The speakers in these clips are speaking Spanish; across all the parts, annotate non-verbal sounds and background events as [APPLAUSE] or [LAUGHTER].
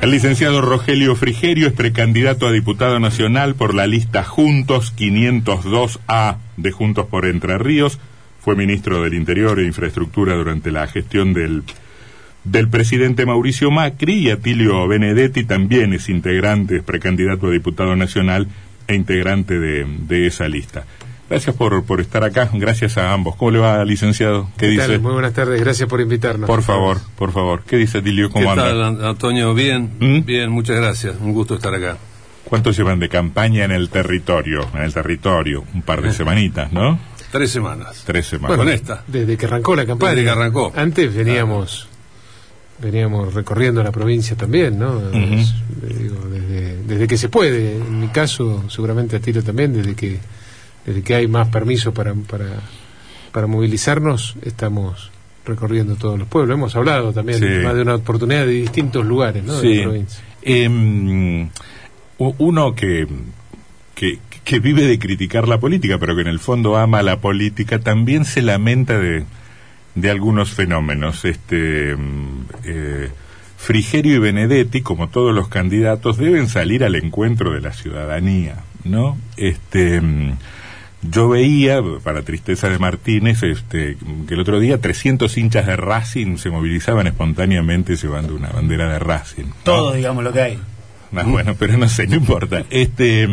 El licenciado Rogelio Frigerio es precandidato a diputado nacional por la lista Juntos 502A de Juntos por Entre Ríos. Fue ministro del Interior e Infraestructura durante la gestión del, del presidente Mauricio Macri y Atilio Benedetti también es integrante, es precandidato a diputado nacional e integrante de, de esa lista. Gracias por, por estar acá, gracias a ambos. ¿Cómo le va, licenciado? ¿Qué, dice? Muy buenas tardes, gracias por invitarnos. Por favor, por favor. ¿Qué dice Tilio? ¿Cómo ¿Qué tal, Antonio? Bien, ¿Mm? bien, muchas gracias. Un gusto estar acá. ¿Cuánto llevan de campaña en el territorio? En el territorio, un par de [LAUGHS] semanitas, ¿no? Tres semanas. Tres semanas. con esta. Desde que arrancó la campaña. Desde que arrancó. Antes veníamos, veníamos recorriendo la provincia también, ¿no? desde, desde que se puede. En mi caso, seguramente a Tiro también, desde que desde que hay más permiso para, para, para movilizarnos, estamos recorriendo todos los pueblos. Hemos hablado también más de una oportunidad de distintos lugares ¿no? de la provincia. Em, uno que, que, que, vive de criticar la política, pero que en el fondo ama la política, también se lamenta de, de algunos fenómenos. Este, em, eh, Frigerio y Benedetti, como todos los candidatos, deben salir al encuentro de la ciudadanía, ¿no? Este em, yo veía, para tristeza de Martínez, este, que el otro día 300 hinchas de Racing se movilizaban espontáneamente llevando una bandera de Racing. Todo, digamos, lo que hay. Ah, bueno, pero no sé, no importa. Este,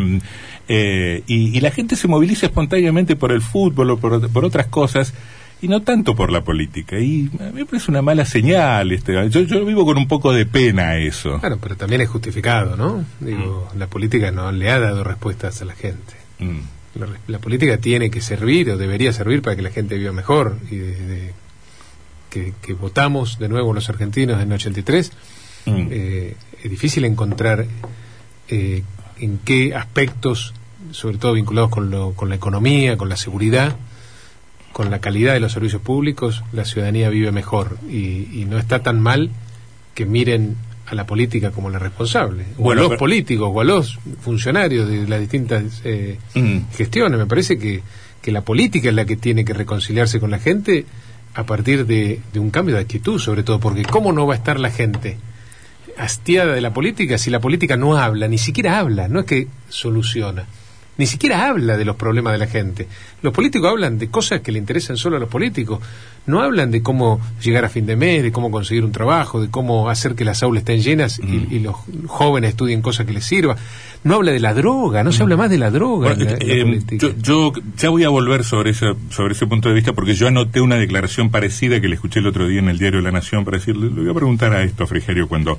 eh, y, la gente se moviliza espontáneamente por el fútbol o por, por, otras cosas y no tanto por la política. Y a mí me parece una mala señal. Este, yo, yo vivo con un poco de pena eso. Claro, pero también es justificado, ¿no? Digo, mm. la política no le ha dado respuestas a la gente. Mm la, política tiene que servir o debería servir para que la gente viva mejor y de, que, votamos de nuevo los argentinos en el 83 mm. eh, es difícil encontrar eh, en qué aspectos sobre todo vinculados con, lo, con la economía con la seguridad con la calidad de los servicios públicos la ciudadanía vive mejor y, y no está tan mal que miren a la política como la responsable, o a los políticos, o a los funcionarios de las distintas eh, mm. gestiones. Me parece que, que la política es la que tiene que reconciliarse con la gente a partir de, de, un cambio de actitud, sobre todo, porque ¿cómo no va a estar la gente hastiada de la política si la política no habla, ni siquiera habla, no es que soluciona? Ni siquiera habla de los problemas de la gente. Los políticos hablan de cosas que le interesan solo a los políticos. No hablan de cómo llegar a fin de mes, de cómo conseguir un trabajo, de cómo hacer que las aulas estén llenas y, los jóvenes estudien cosas que les sirvan. No habla de la droga, no se habla más de la droga. Eh, yo, ya voy a volver sobre ese, sobre ese punto de vista porque yo anoté una declaración parecida que le escuché el otro día en el diario La Nación para decirle, le voy a preguntar a esto, Frigerio, cuando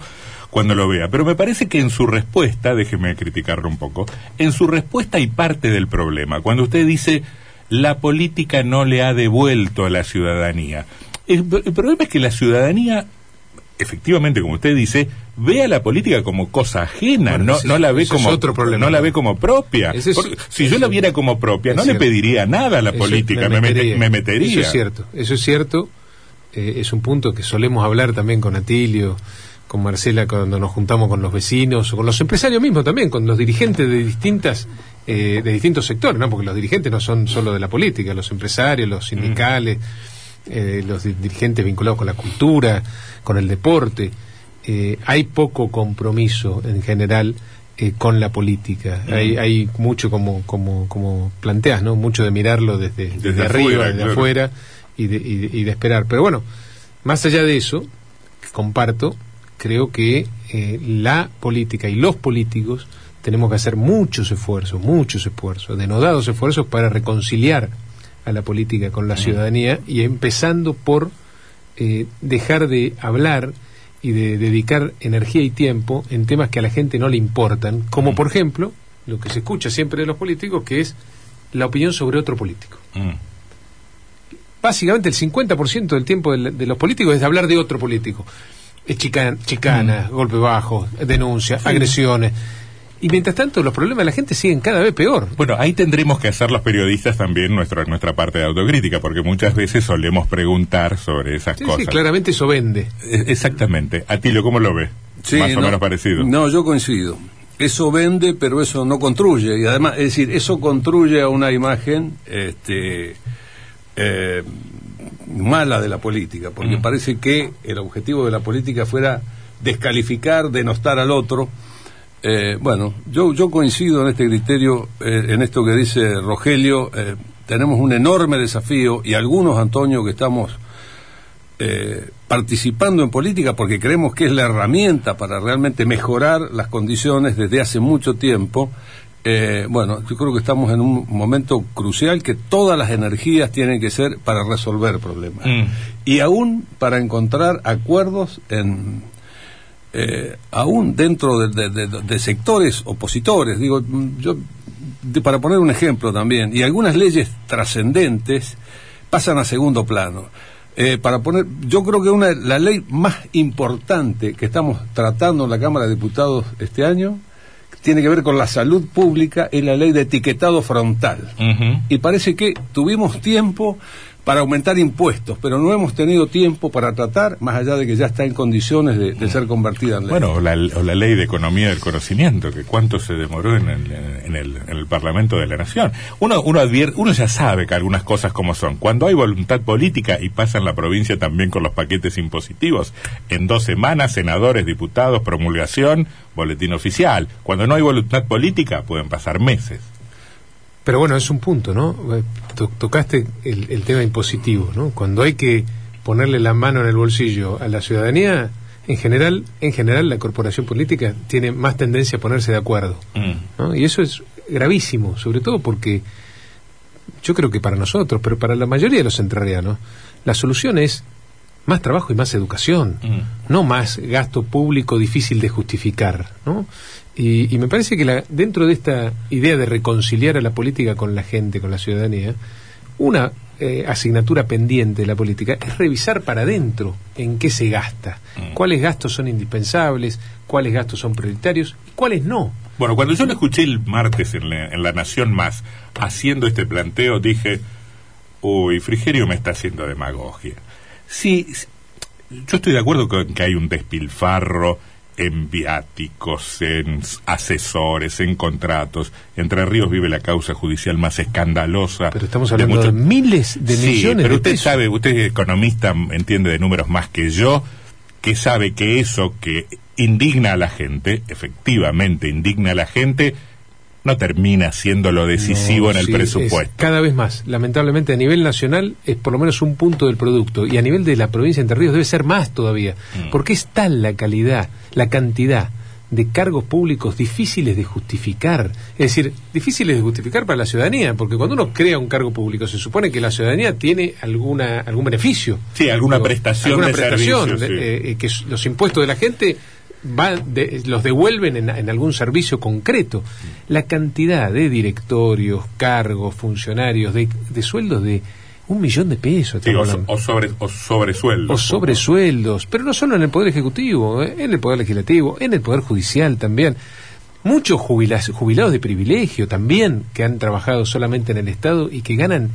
cuando lo vea. Pero me parece que en su respuesta, déjeme criticarlo un poco, en su respuesta hay parte del problema. Cuando usted dice la política no le ha devuelto a la ciudadanía. El, problema es que la ciudadanía efectivamente, como usted dice, ve a la política como cosa ajena, no, no la ve como otro problema. no la ve como propia. si yo la viera como propia, no le pediría nada a la política, me metería, Eso es cierto, eso es cierto. Eh, es un punto que solemos hablar también con Atilio con Marcela cuando nos juntamos con los vecinos o con los empresarios mismos también, con los dirigentes de distintas eh, de distintos sectores, ¿no? Porque los dirigentes no son solo de la política, los empresarios, los sindicales, eh, los dirigentes vinculados con la cultura, con el deporte. Eh, hay poco compromiso en general con la política. Hay, hay mucho como como como planteas, ¿no? Mucho de mirarlo desde, desde, arriba, desde afuera y de, y de esperar. Pero bueno, más allá de eso, comparto creo que eh, la política y los políticos tenemos que hacer muchos esfuerzos, muchos esfuerzos, denodados esfuerzos para reconciliar a la política con la ciudadanía y empezando por eh, dejar de hablar y de dedicar energía y tiempo en temas que a la gente no le importan, como por ejemplo lo que se escucha siempre de los políticos, que es la opinión sobre otro político. Básicamente el 50% del tiempo de los políticos es hablar de otro político es chicana, chicana mm. golpe bajo, denuncias, agresiones. Y mientras tanto, los problemas de la gente siguen cada vez peor. Bueno, ahí tendremos que hacer los periodistas también nuestra, nuestra parte de autocrítica, porque muchas veces solemos preguntar sobre esas cosas. Sí, claramente eso vende. E, exactamente. Atilio, ¿cómo lo ve? Más o menos parecido. No, yo coincido. Eso vende, pero eso no construye. Y además, es decir, eso construye a una imagen este, eh, mala de la política, porque mm. parece que el objetivo de la política fuera descalificar, denostar al otro. Eh, bueno, yo, yo coincido en este criterio, eh, en esto que dice Rogelio, eh, tenemos un enorme desafío y algunos, Antonio, que estamos participando en política porque creemos que es la herramienta para realmente mejorar las condiciones desde hace mucho tiempo. Bueno, yo creo que estamos en un momento crucial que todas las energías tienen que ser para resolver problemas mm. y aún para encontrar acuerdos en eh, aún dentro de, sectores opositores, digo, yo, para poner un ejemplo también, y algunas leyes trascendentes pasan a segundo plano. Eh, para poner, yo creo que una, la ley más importante que estamos tratando en la Cámara de Diputados este año tiene que ver con la salud pública, es la ley de etiquetado frontal. Y parece que tuvimos tiempo para aumentar impuestos, pero no hemos tenido tiempo para tratar, más allá de que ya está en condiciones de, ser convertida en ley. Bueno, o la, ley de economía del conocimiento, que cuánto se demoró en el, en el, Parlamento de la Nación. Uno, uno, uno ya sabe que algunas cosas como son. Cuando hay voluntad política, y pasa en la provincia también con los paquetes impositivos, en dos semanas, senadores, diputados, promulgación, boletín oficial. Cuando no hay voluntad política, pueden pasar meses. Pero bueno, es un punto, ¿no? Eh, tocaste el, tema impositivo, ¿no? Cuando hay que ponerle la mano en el bolsillo a la ciudadanía, en general, en general la corporación política tiene más tendencia a ponerse de acuerdo. Mm. Y eso es gravísimo, sobre todo porque yo creo que para nosotros, pero para la mayoría de los entrerrianos, la solución es más trabajo y más educación, mm. no más gasto público difícil de justificar, ¿no? Y, me parece que la, dentro de esta idea de reconciliar a la política con la gente, con la ciudadanía, una eh, asignatura pendiente de la política es revisar para adentro en qué se gasta, mm. cuáles gastos son indispensables, cuáles gastos son prioritarios y cuáles no. Bueno, cuando yo lo escuché el martes en la, en la Nación Más haciendo este planteo, dije, uy, Frigerio me está haciendo demagogia. Sí, yo estoy de acuerdo con que hay un despilfarro en viáticos, en asesores, en contratos. Entre Ríos vive la causa judicial más escandalosa. Pero estamos hablando de, miles de millones pero usted sabe, usted es economista, entiende de números más que yo, que sabe que eso que indigna a la gente, efectivamente indigna a la gente, no termina siendo lo decisivo en el presupuesto. cada vez más, lamentablemente a nivel nacional es por lo menos un punto del producto. Y a nivel de la provincia de Entre Ríos debe ser más todavía, mm. porque es tal la calidad, la cantidad de cargos públicos difíciles de justificar, es decir, difíciles de justificar para la ciudadanía, porque cuando uno crea un cargo público se supone que la ciudadanía tiene alguna algún beneficio, sí, alguna prestación, de prestación, eh, que los impuestos de la gente los devuelven en, algún servicio concreto. La cantidad de directorios, cargos, funcionarios, de, sueldos de un millón de pesos. o, sobre, o sobresueldos. O sobresueldos, pero no solo en el Poder Ejecutivo, ¿eh? en el Poder Legislativo, en el Poder Judicial también. Muchos jubilados de privilegio también que han trabajado solamente en el Estado y que ganan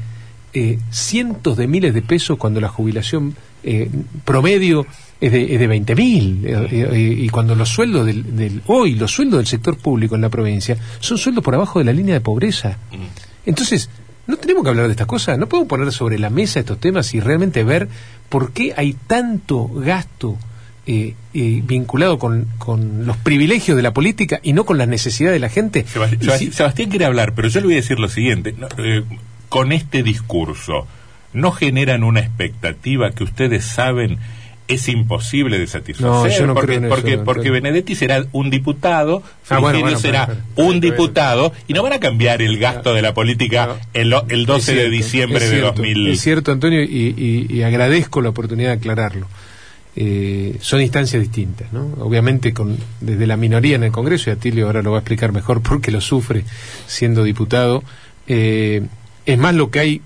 eh, cientos de miles de pesos cuando la jubilación eh, promedio es de, es de 20 mil. Eh, eh, y cuando los sueldos del, hoy, los sueldos del sector público en la provincia, son sueldos por abajo de la línea de pobreza. Mm. Entonces, no tenemos que hablar de estas cosas, no podemos poner sobre la mesa estos temas y realmente ver por qué hay tanto gasto eh, vinculado con, con, los privilegios de la política y no con las necesidades de la gente. Sebastián, quiere hablar, pero yo le voy a decir lo siguiente. con este discurso, ¿no generan una expectativa que ustedes saben es imposible de satisfacer porque, porque, porque Benedetti será un diputado, ah, será un diputado y no van a cambiar el gasto de la política el, 12 de diciembre de 2000. Es cierto, Antonio, y, agradezco la oportunidad de aclararlo. Eh, son instancias distintas, ¿no? Obviamente con, desde la minoría en el Congreso, y Atilio ahora lo va a explicar mejor porque lo sufre siendo diputado, eh, es más lo que hay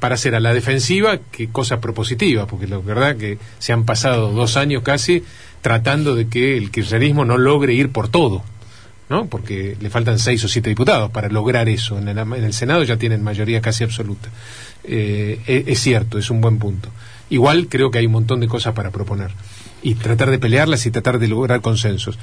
para hacer a la defensiva que cosas propositivas, porque la verdad que se han pasado dos años casi tratando de que el kirchnerismo no logre ir por todo, ¿no? Porque le faltan seis o siete diputados para lograr eso. En el, Senado ya tienen mayoría casi absoluta. Eh, e, es, cierto, es un buen punto. Igual creo que hay un montón de cosas para proponer y tratar de pelearlas y tratar de lograr consensos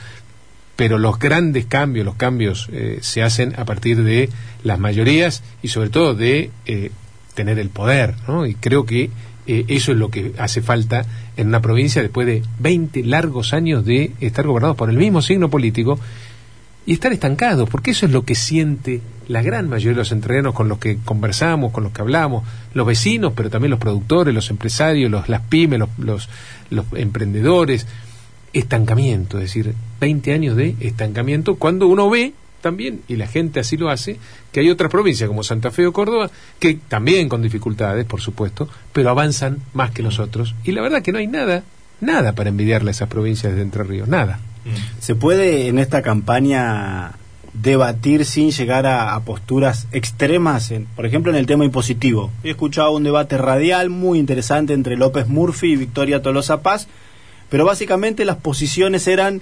pero los grandes cambios, los cambios eh, se hacen a partir de las mayorías y sobre todo de eh, tener el poder, ¿no? Y creo que eh, eso es lo que hace falta en una provincia después de 20 largos años de estar gobernados por el mismo signo político y estar estancados, porque eso es lo que siente la gran mayoría de los entrenos con los que conversamos, con los que hablamos, los vecinos, pero también los productores, los empresarios, los, las pymes, los, los, emprendedores. Estancamiento, es decir, 20 años de estancamiento, cuando uno ve también, y la gente así lo hace, que hay otras provincias como Santa Fe o Córdoba, que también con dificultades, por supuesto, pero avanzan más que nosotros. Y la verdad que no hay nada, nada para envidiarle a esas provincias de Entre Ríos, nada. Mm. ¿Se puede en esta campaña debatir sin llegar a, posturas extremas, por ejemplo en el tema impositivo? He escuchado un debate radial muy interesante entre López Murphy y Victoria Tolosa Paz, pero básicamente las posiciones eran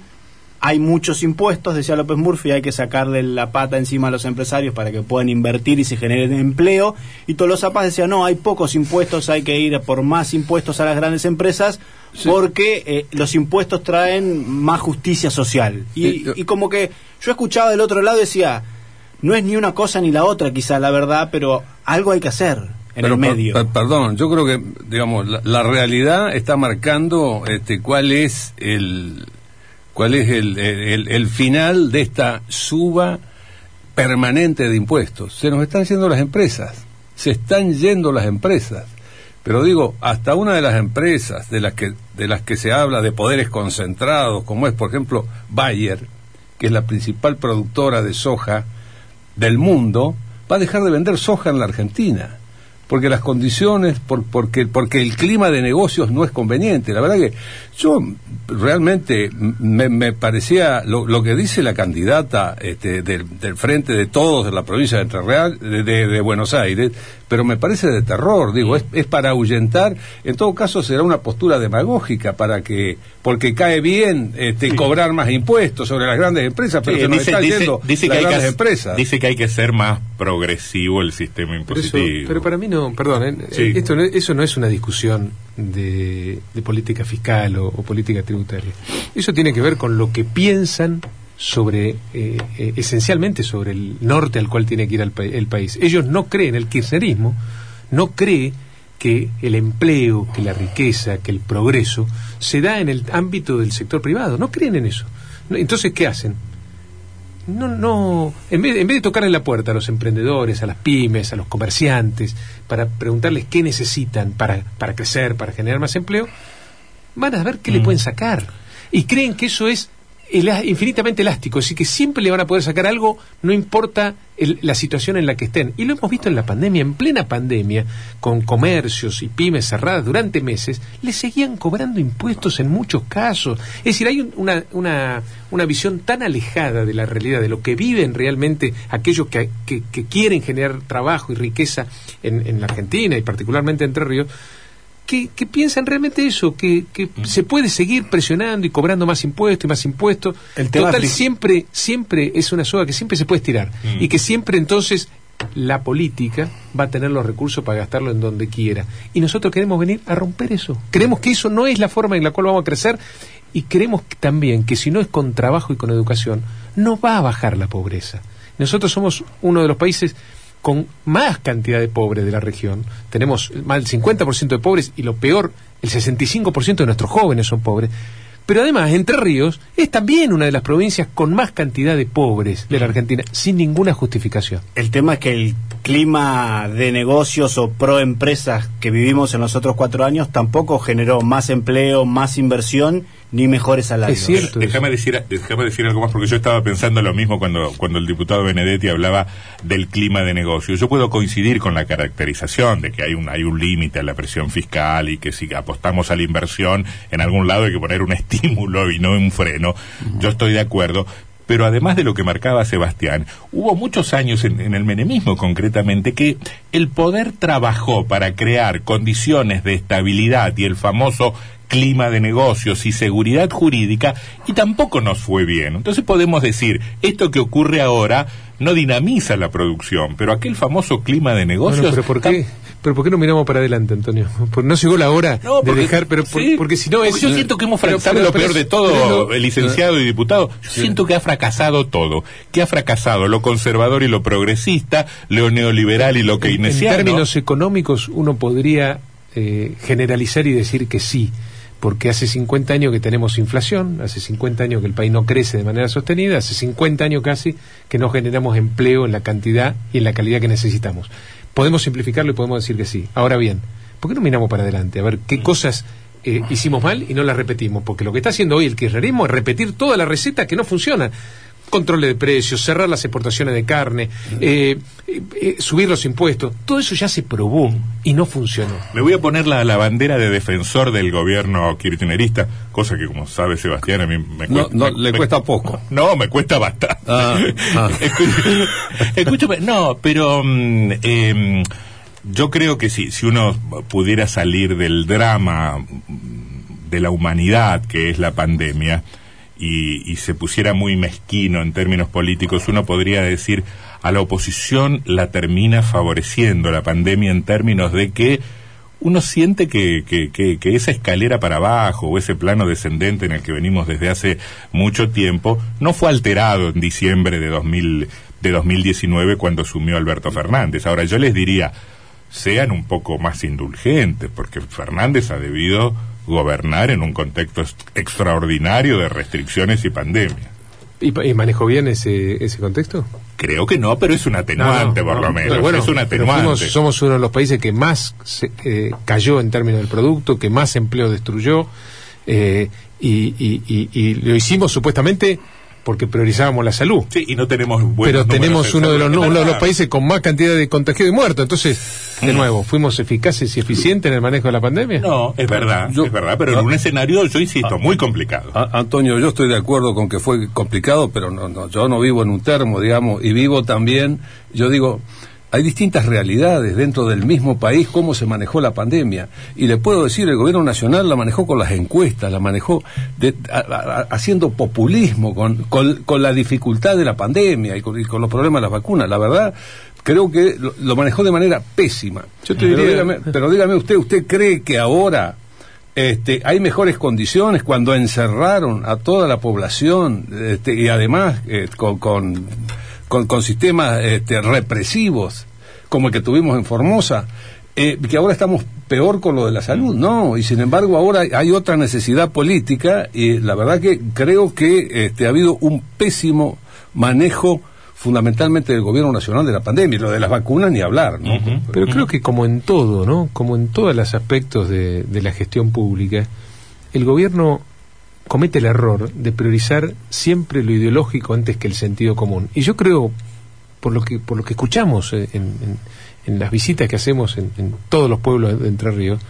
hay muchos impuestos, decía López Murphy, hay que sacarle la pata encima a los empresarios para que puedan invertir y se generen empleo. Y Tolosa Paz decía, no, hay pocos impuestos, hay que ir por más impuestos a las grandes empresas porque eh, los impuestos traen más justicia social. Y, y como que yo escuchaba del otro lado decía, no es ni una cosa ni la otra quizá la verdad, pero algo hay que hacer en el medio. perdón, yo creo que, digamos, la, la realidad está marcando este, cuál es el cuál es el, el, final de esta suba permanente de impuestos. Se nos están yendo las empresas, se están yendo las empresas. Pero digo, hasta una de las empresas de las que, de las que se habla de poderes concentrados, como es por ejemplo Bayer, que es la principal productora de soja del mundo, va a dejar de vender soja en la Argentina porque las condiciones, por, porque, porque el clima de negocios no es conveniente. La verdad que yo realmente me, parecía lo, que dice la candidata este, del, frente de todos de la provincia de Entre Real, de, Buenos Aires, pero me parece de terror, digo, es, es para ahuyentar, en todo caso será una postura demagógica para que, porque cae bien este, cobrar más impuestos sobre las grandes empresas, pero se nos está yendo dice, las grandes empresas. Dice que hay que ser más progresivo el sistema impositivo. Pero, para mí no, perdón, ¿eh? esto eso no es una discusión de, política fiscal o, política tributaria. Eso tiene que ver con lo que piensan sobre, eh, eh, esencialmente sobre el norte al cual tiene que ir el, país. Ellos no creen, el kirchnerismo no cree que el empleo, que la riqueza, que el progreso se da en el ámbito del sector privado. No creen en eso. Entonces, ¿qué hacen? no, no, en vez, en vez de tocar en la puerta a los emprendedores, a las pymes, a los comerciantes, para preguntarles qué necesitan para, para crecer, para generar más empleo, van a ver qué le mm. pueden sacar. Y creen que eso es infinitamente elástico, así que siempre le van a poder sacar algo, no importa la situación en la que estén. Y lo hemos visto en la pandemia, en plena pandemia, con comercios y pymes cerradas durante meses, le seguían cobrando impuestos en muchos casos. Es decir, hay una, una, una visión tan alejada de la realidad, de lo que viven realmente aquellos que, que, quieren generar trabajo y riqueza en, en la Argentina y particularmente Entre Ríos, que, piensan realmente eso, que, se puede seguir presionando y cobrando más impuestos y más impuestos. El Total, siempre, siempre es una soga que siempre se puede estirar y que siempre entonces la política va a tener los recursos para gastarlo en donde quiera. Y nosotros queremos venir a romper eso. Creemos que eso no es la forma en la cual vamos a crecer y creemos también que si no es con trabajo y con educación, no va a bajar la pobreza. Nosotros somos uno de los países con más cantidad de pobres de la región. Tenemos más del 50% de pobres y lo peor, el 65% de nuestros jóvenes son pobres. Pero además, Entre Ríos es también una de las provincias con más cantidad de pobres de la Argentina, sin ninguna justificación. El tema es que el clima de negocios o pro empresas que vivimos en los otros cuatro años tampoco generó más empleo, más inversión ni mejores salarios. Es cierto. Déjame decir, déjame decir algo más porque yo estaba pensando lo mismo cuando, cuando el diputado Benedetti hablaba del clima de negocio. Yo puedo coincidir con la caracterización de que hay un, hay un límite a la presión fiscal y que si apostamos a la inversión, en algún lado hay que poner un [LAUGHS] estímulo y no un freno. Yo estoy de acuerdo, pero además de lo que marcaba Sebastián, hubo muchos años en, en, el menemismo concretamente que el poder trabajó para crear condiciones de estabilidad y el famoso clima de negocios y seguridad jurídica y tampoco nos fue bien. Entonces podemos decir, esto que ocurre ahora no dinamiza la producción, pero aquel famoso clima de negocios... pero ¿por qué? ¿Pero por qué no miramos para adelante, Antonio? no llegó la hora de dejar, pero porque si no es... Yo siento que hemos fracasado lo peor de todo, el licenciado y diputado. Yo siento que ha fracasado todo, que ha fracasado lo conservador y lo progresista, lo neoliberal y lo keynesiano. En términos económicos uno podría eh, generalizar y decir que sí, porque hace 50 años que tenemos inflación, hace 50 años que el país no crece de manera sostenida, hace 50 años casi que no generamos empleo en la cantidad y en la calidad que necesitamos. Podemos simplificarlo y podemos decir que sí. Ahora bien, ¿por qué no miramos para adelante? A ver qué cosas eh, hicimos mal y no las repetimos, porque lo que está haciendo hoy el kirchnerismo es repetir toda la receta que no funciona control de precios, cerrar las exportaciones de carne, eh, eh, subir los impuestos, todo eso ya se probó y no funcionó. Me voy a poner la, la bandera de defensor del gobierno kirchnerista, cosa que como sabe Sebastián a mí me cuesta... No, le cuesta poco. [LAUGHS] No, me cuesta bastante. Ah, ah. [LAUGHS] Escúchame, no, pero... Mm, em, yo creo que sí, si uno pudiera salir del drama de la humanidad que es la pandemia, y, se pusiera muy mezquino en términos políticos, uno podría decir a la oposición la termina favoreciendo la pandemia en términos de que uno siente que, que, que, esa escalera para abajo o ese plano descendente en el que venimos desde hace mucho tiempo no fue alterado en diciembre de, 2000, de 2019 cuando asumió Alberto Fernández. Ahora yo les diría, sean un poco más indulgentes, porque Fernández ha debido gobernar en un contexto extraordinario de restricciones y pandemia. ¿Y, manejó bien ese, ese contexto? Creo que no, pero es un atenuante por lo menos. Bueno, es un atenuante. somos uno de los países que más eh, cayó en términos del producto, que más empleo destruyó, eh, y, lo hicimos supuestamente porque priorizábamos la salud. Sí, y no tenemos Pero tenemos uno de, los, uno de los países con más cantidad de contagiados y muertos. Entonces, de mm. nuevo, ¿fuimos eficaces y eficientes en el manejo de la pandemia? No, es verdad, es verdad, pero en un escenario, yo insisto, muy complicado. Antonio, yo estoy de acuerdo con que fue complicado, pero no, no, yo no vivo en un termo, digamos, y vivo también, yo digo, hay distintas realidades dentro del mismo país cómo se manejó la pandemia. Y le puedo decir, el gobierno nacional la manejó con las encuestas, la manejó haciendo populismo con, con, la dificultad de la pandemia y con, los problemas de las vacunas. La verdad, creo que lo, manejó de manera pésima. pero, dígame, usted, ¿usted cree que ahora este, hay mejores condiciones cuando encerraron a toda la población este, y además eh, con con, con sistemas este, represivos como el que tuvimos en Formosa, eh, que ahora estamos peor con lo de la salud, no, y sin embargo ahora hay otra necesidad política y la verdad que creo que este, ha habido un pésimo manejo fundamentalmente del gobierno nacional de la pandemia, lo de las vacunas ni hablar, ¿no? Pero creo que como en todo, ¿no? Como en todos los aspectos de, de la gestión pública, el gobierno comete el error de priorizar siempre lo ideológico antes que el sentido común. Y yo creo, por lo que, por lo que escuchamos eh, en, en, las visitas que hacemos en, todos los pueblos de Entre Ríos,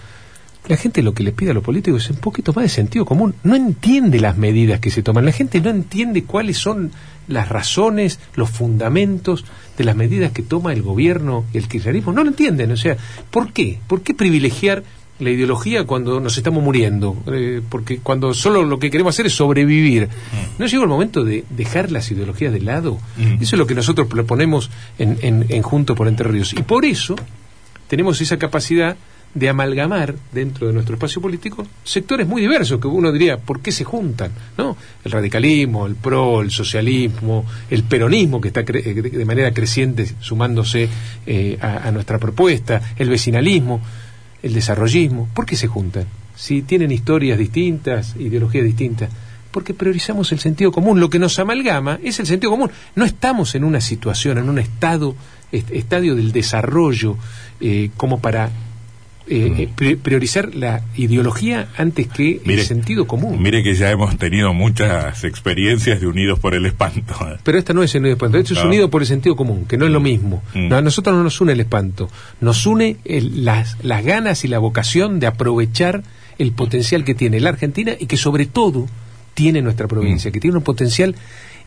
la gente lo que les pide a los políticos es un poquito más de sentido común. No entiende las medidas que se toman. La gente no entiende cuáles son las razones, los fundamentos de las medidas que toma el gobierno y el kirchnerismo. No lo entienden. O sea, ¿por qué? ¿Por qué privilegiar la ideología cuando nos estamos muriendo, eh, porque cuando solo lo que queremos hacer es sobrevivir. Mm. ¿No llegó el momento de dejar las ideologías de lado? Mm. Eso es lo que nosotros proponemos en, en, en Junto por Entre Ríos. Y por eso tenemos esa capacidad de amalgamar dentro de nuestro espacio político sectores muy diversos que uno diría, ¿por qué se juntan? ¿No? El radicalismo, el PRO, el socialismo, el peronismo que está de manera creciente sumándose eh, a, a nuestra propuesta, el vecinalismo el desarrollismo, ¿por qué se juntan? Si tienen historias distintas, ideologías distintas, porque priorizamos el sentido común. Lo que nos amalgama es el sentido común. No estamos en una situación, en un estado, estadio del desarrollo eh, como para eh, eh, priorizar la ideología antes que el sentido común. Mire que ya hemos tenido muchas experiencias de Unidos por el Espanto. [LAUGHS] Pero esta no es Unidos por el Espanto, esto es Unido por el sentido común, que no es lo mismo. Mm. a nosotros no nos une el espanto, nos une las, las ganas y la vocación de aprovechar el potencial que tiene la Argentina y que sobre todo tiene nuestra provincia, mm. que tiene un potencial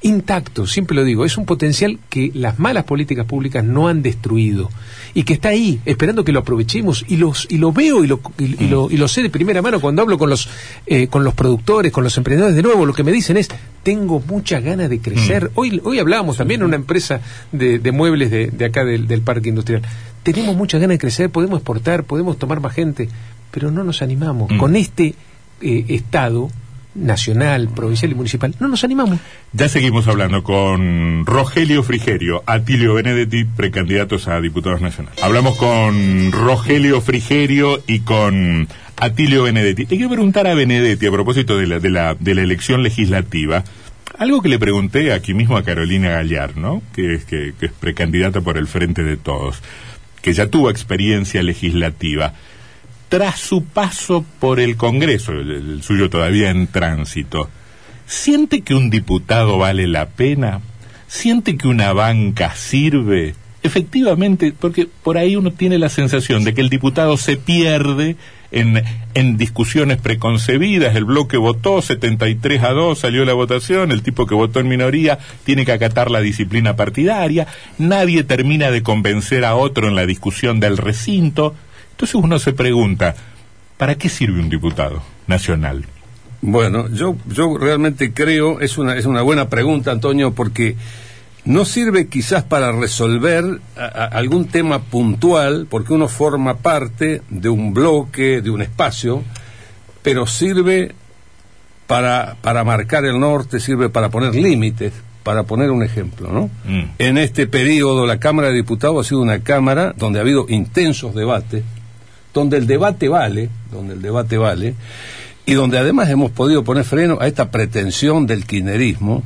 intacto, siempre lo digo, es un potencial que las malas políticas públicas no han destruido y que está ahí, esperando que lo aprovechemos y, los, y lo veo y lo, y, lo, y lo sé de primera mano cuando hablo con los, eh, con los productores, con los emprendedores, de nuevo lo que me dicen es, tengo muchas ganas de crecer. Mm. Hoy, hoy hablábamos también en una empresa de, de muebles de, de acá del, del parque industrial, tenemos muchas ganas de crecer, podemos exportar, podemos tomar más gente, pero no nos animamos. Mm. Con este eh, Estado nacional, provincial y municipal, no nos animamos. Ya seguimos hablando con Rogelio Frigerio, Atilio Benedetti, precandidatos a diputados nacionales. Hablamos con Rogelio Frigerio y con Atilio Benedetti. Te quiero preguntar a Benedetti a propósito de la, de la, de la elección legislativa. Algo que le pregunté aquí mismo a Carolina Gallar, ¿no? Que es, que, que es precandidata por el Frente de Todos, que ya tuvo experiencia legislativa tras su paso por el Congreso, el, suyo todavía en tránsito, ¿siente que un diputado vale la pena? ¿Siente que una banca sirve? Efectivamente, porque por ahí uno tiene la sensación de que el diputado se pierde en, en, discusiones preconcebidas, el bloque votó 73 a 2, salió la votación, el tipo que votó en minoría tiene que acatar la disciplina partidaria, nadie termina de convencer a otro en la discusión del recinto, entonces uno se pregunta, ¿para qué sirve un diputado nacional? Bueno, yo, yo realmente creo, es una, es una buena pregunta, Antonio, porque no sirve quizás para resolver algún tema puntual, porque uno forma parte de un bloque, de un espacio, pero sirve para, para marcar el norte, sirve para poner límites, para poner un ejemplo, ¿no? Mm. En este periodo la Cámara de Diputados ha sido una Cámara donde ha habido intensos debates, donde el debate vale, donde el debate vale, y donde además hemos podido poner freno a esta pretensión del kirchnerismo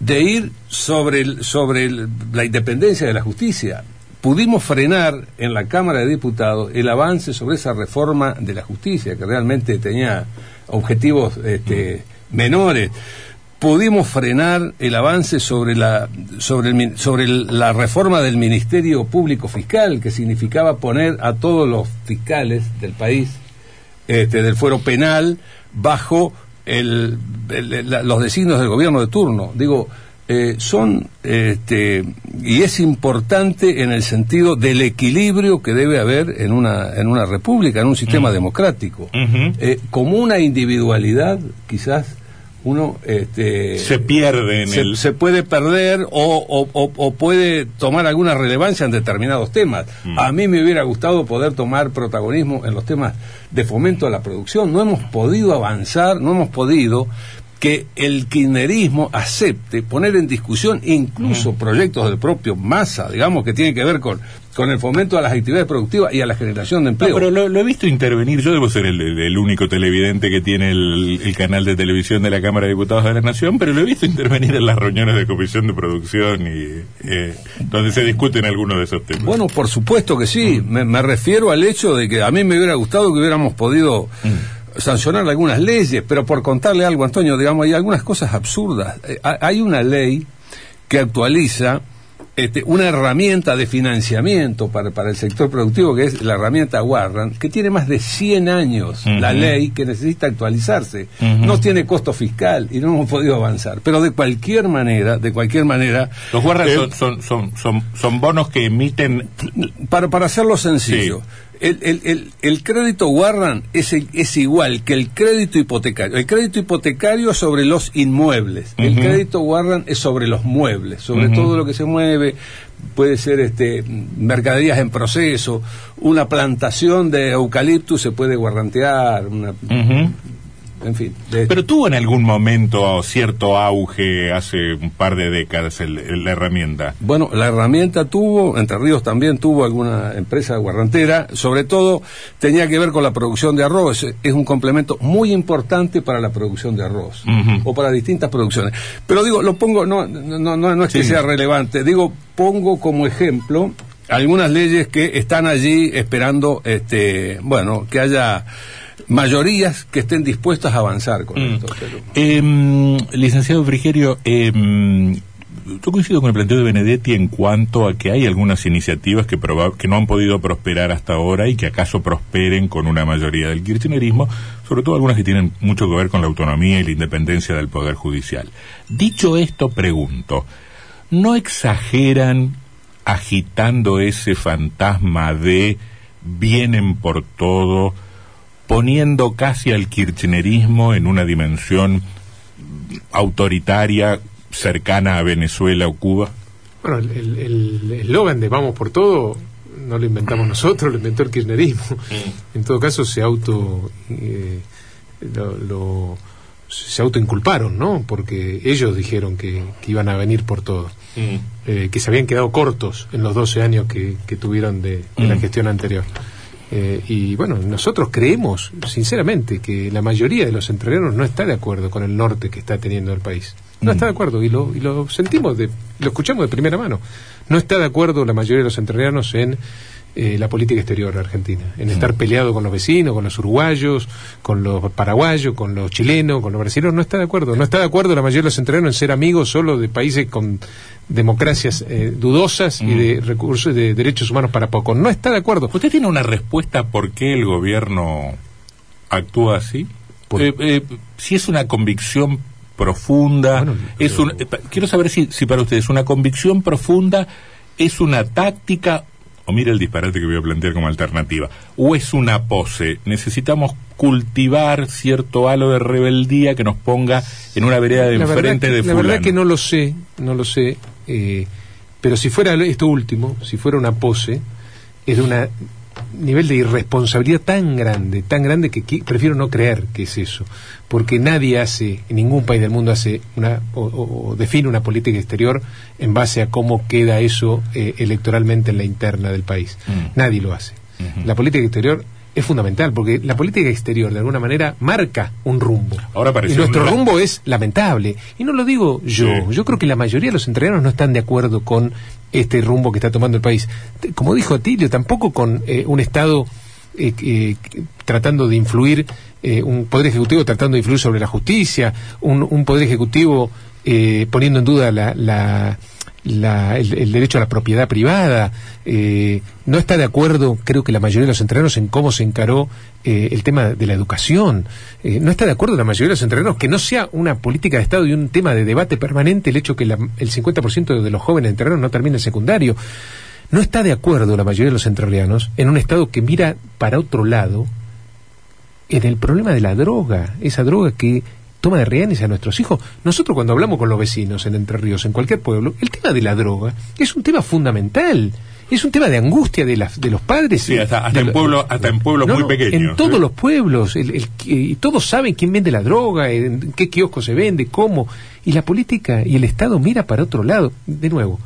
de ir sobre, sobre la independencia de la justicia. Pudimos frenar en la Cámara de Diputados el avance sobre esa reforma de la justicia, que realmente tenía objetivos este, menores pudimos frenar el avance sobre la sobre el, sobre la reforma del Ministerio Público Fiscal que significaba poner a todos los fiscales del país este, del fuero penal bajo el, los designios del gobierno de turno. Digo eh, son este, y es importante en el sentido del equilibrio que debe haber en una en una república en un sistema democrático. Eh, como una individualidad quizás uno este, se pierde en se, el... se puede perder o, o, o, puede tomar alguna relevancia en determinados temas. Mm. A mí me hubiera gustado poder tomar protagonismo en los temas de fomento a la producción. No hemos podido avanzar, no hemos podido que el kirchnerismo acepte poner en discusión incluso proyectos del propio Massa, digamos, que tienen que ver con, con el fomento a las actividades productivas y a la generación de empleo. No, pero lo, he visto intervenir, yo debo ser el, único televidente que tiene el, canal de televisión de la Cámara de Diputados de la Nación, pero lo he visto intervenir en las reuniones de comisión de producción y eh, donde se discuten algunos de esos temas. Bueno, por supuesto que sí, me, me, refiero al hecho de que a mí me hubiera gustado que hubiéramos podido... Mm sancionar algunas leyes, pero por contarle algo, Antonio, digamos, hay algunas cosas absurdas. Eh, hay una ley que actualiza este, una herramienta de financiamiento para, para el sector productivo, que es la herramienta Warren, que tiene más de 100 años la ley que necesita actualizarse. No tiene costo fiscal y no hemos podido avanzar. Pero de cualquier manera, de cualquier manera... Los Warren eh, son, son, son, son, bonos que emiten... Para, para hacerlo sencillo el, el, el, crédito Warren es, es igual que el crédito hipotecario. El crédito hipotecario sobre los inmuebles. El crédito Warren es sobre los muebles, sobre todo lo que se mueve. Puede ser este mercaderías en proceso, una plantación de eucaliptus se puede guarrantear, una, en fin. Pero tuvo en algún momento cierto auge hace un par de décadas el, la herramienta. Bueno, la herramienta tuvo, Entre Ríos también tuvo alguna empresa guarrantera, sobre todo tenía que ver con la producción de arroz, es un complemento muy importante para la producción de arroz o para distintas producciones. Pero digo, lo pongo, no, no, no, no es que sea relevante, digo, pongo como ejemplo algunas leyes que están allí esperando, este, bueno, que haya mayorías que estén dispuestas a avanzar con mm. esto. Em, licenciado Frigerio, eh, yo coincido con el planteo de Benedetti en cuanto a que hay algunas iniciativas que, que no han podido prosperar hasta ahora y que acaso prosperen con una mayoría del kirchnerismo, sobre todo algunas que tienen mucho que ver con la autonomía y la independencia del Poder Judicial. Dicho esto, pregunto, ¿no exageran agitando ese fantasma de vienen por todo? Poniendo casi al kirchnerismo en una dimensión autoritaria cercana a Venezuela o Cuba? Bueno, el eslogan de vamos por todo no lo inventamos nosotros, lo inventó el kirchnerismo. Mm. En todo caso, se auto. Eh, lo, se autoinculparon, ¿no? Porque ellos dijeron que, iban a venir por todo. Mm. Eh, que se habían quedado cortos en los 12 años que, tuvieron de, la mm. gestión anterior. Eh, y bueno, nosotros creemos, sinceramente, que la mayoría de los entrerrianos no está de acuerdo con el norte que está teniendo el país. No está de acuerdo y lo, y lo sentimos, de, lo escuchamos de primera mano. No está de acuerdo la mayoría de los entrerrianos en eh, la política exterior argentina, en estar peleado con los vecinos, con los uruguayos, con los paraguayos, con los chilenos, con los brasileños, no está de acuerdo. No está de acuerdo la mayoría de los entrenos en ser amigos solo de países con democracias eh, dudosas y de mm. recursos de derechos humanos para poco. No está de acuerdo. ¿Usted tiene una respuesta por qué el gobierno actúa así? Eh, si es una convicción profunda, es un, quiero saber si, si para ustedes una convicción profunda es una táctica o mira el disparate que voy a plantear como alternativa, o es una pose, necesitamos cultivar cierto halo de rebeldía que nos ponga en una vereda de enfrente de fulano. La verdad que no lo sé, no lo sé, eh, pero si fuera esto último, si fuera una pose, es de una nivel de irresponsabilidad tan grande, tan grande que, prefiero no creer que es eso, porque nadie hace, en ningún país del mundo hace una o, define una política exterior en base a cómo queda eso eh, electoralmente en la interna del país. Mm. Nadie lo hace. La política exterior es fundamental, porque la política exterior de alguna manera marca un rumbo. Ahora y nuestro rumbo es lamentable. Y no lo digo yo, yo creo que la mayoría de los entrenados no están de acuerdo con este rumbo que está tomando el país. Como dijo Atilio, tampoco con eh, un Estado eh, eh, tratando de influir, un Poder Ejecutivo tratando de influir sobre la justicia, un, un Poder Ejecutivo poniendo en duda la el, derecho a la propiedad privada, eh, no está de acuerdo, creo que la mayoría de los entrenos, en cómo se encaró eh, el tema de la educación. Eh, no está de acuerdo la mayoría de los entrenos que no sea una política de Estado y un tema de debate permanente el hecho que el 50% de los jóvenes entrenos no terminen el secundario. No está de acuerdo la mayoría de los entrerrianos en un Estado que mira para otro lado en el problema de la droga, esa droga que toma de rehenes a nuestros hijos. Nosotros cuando hablamos con los vecinos en Entre Ríos, en cualquier pueblo, el tema de la droga es un tema fundamental. Es un tema de angustia de, las de los padres. Sí, hasta, en, pueblo, hasta en pueblos muy pequeños. En todos los pueblos. y todos saben quién vende la droga, en qué kiosco se vende, cómo. Y la política y el Estado mira para otro lado. De nuevo,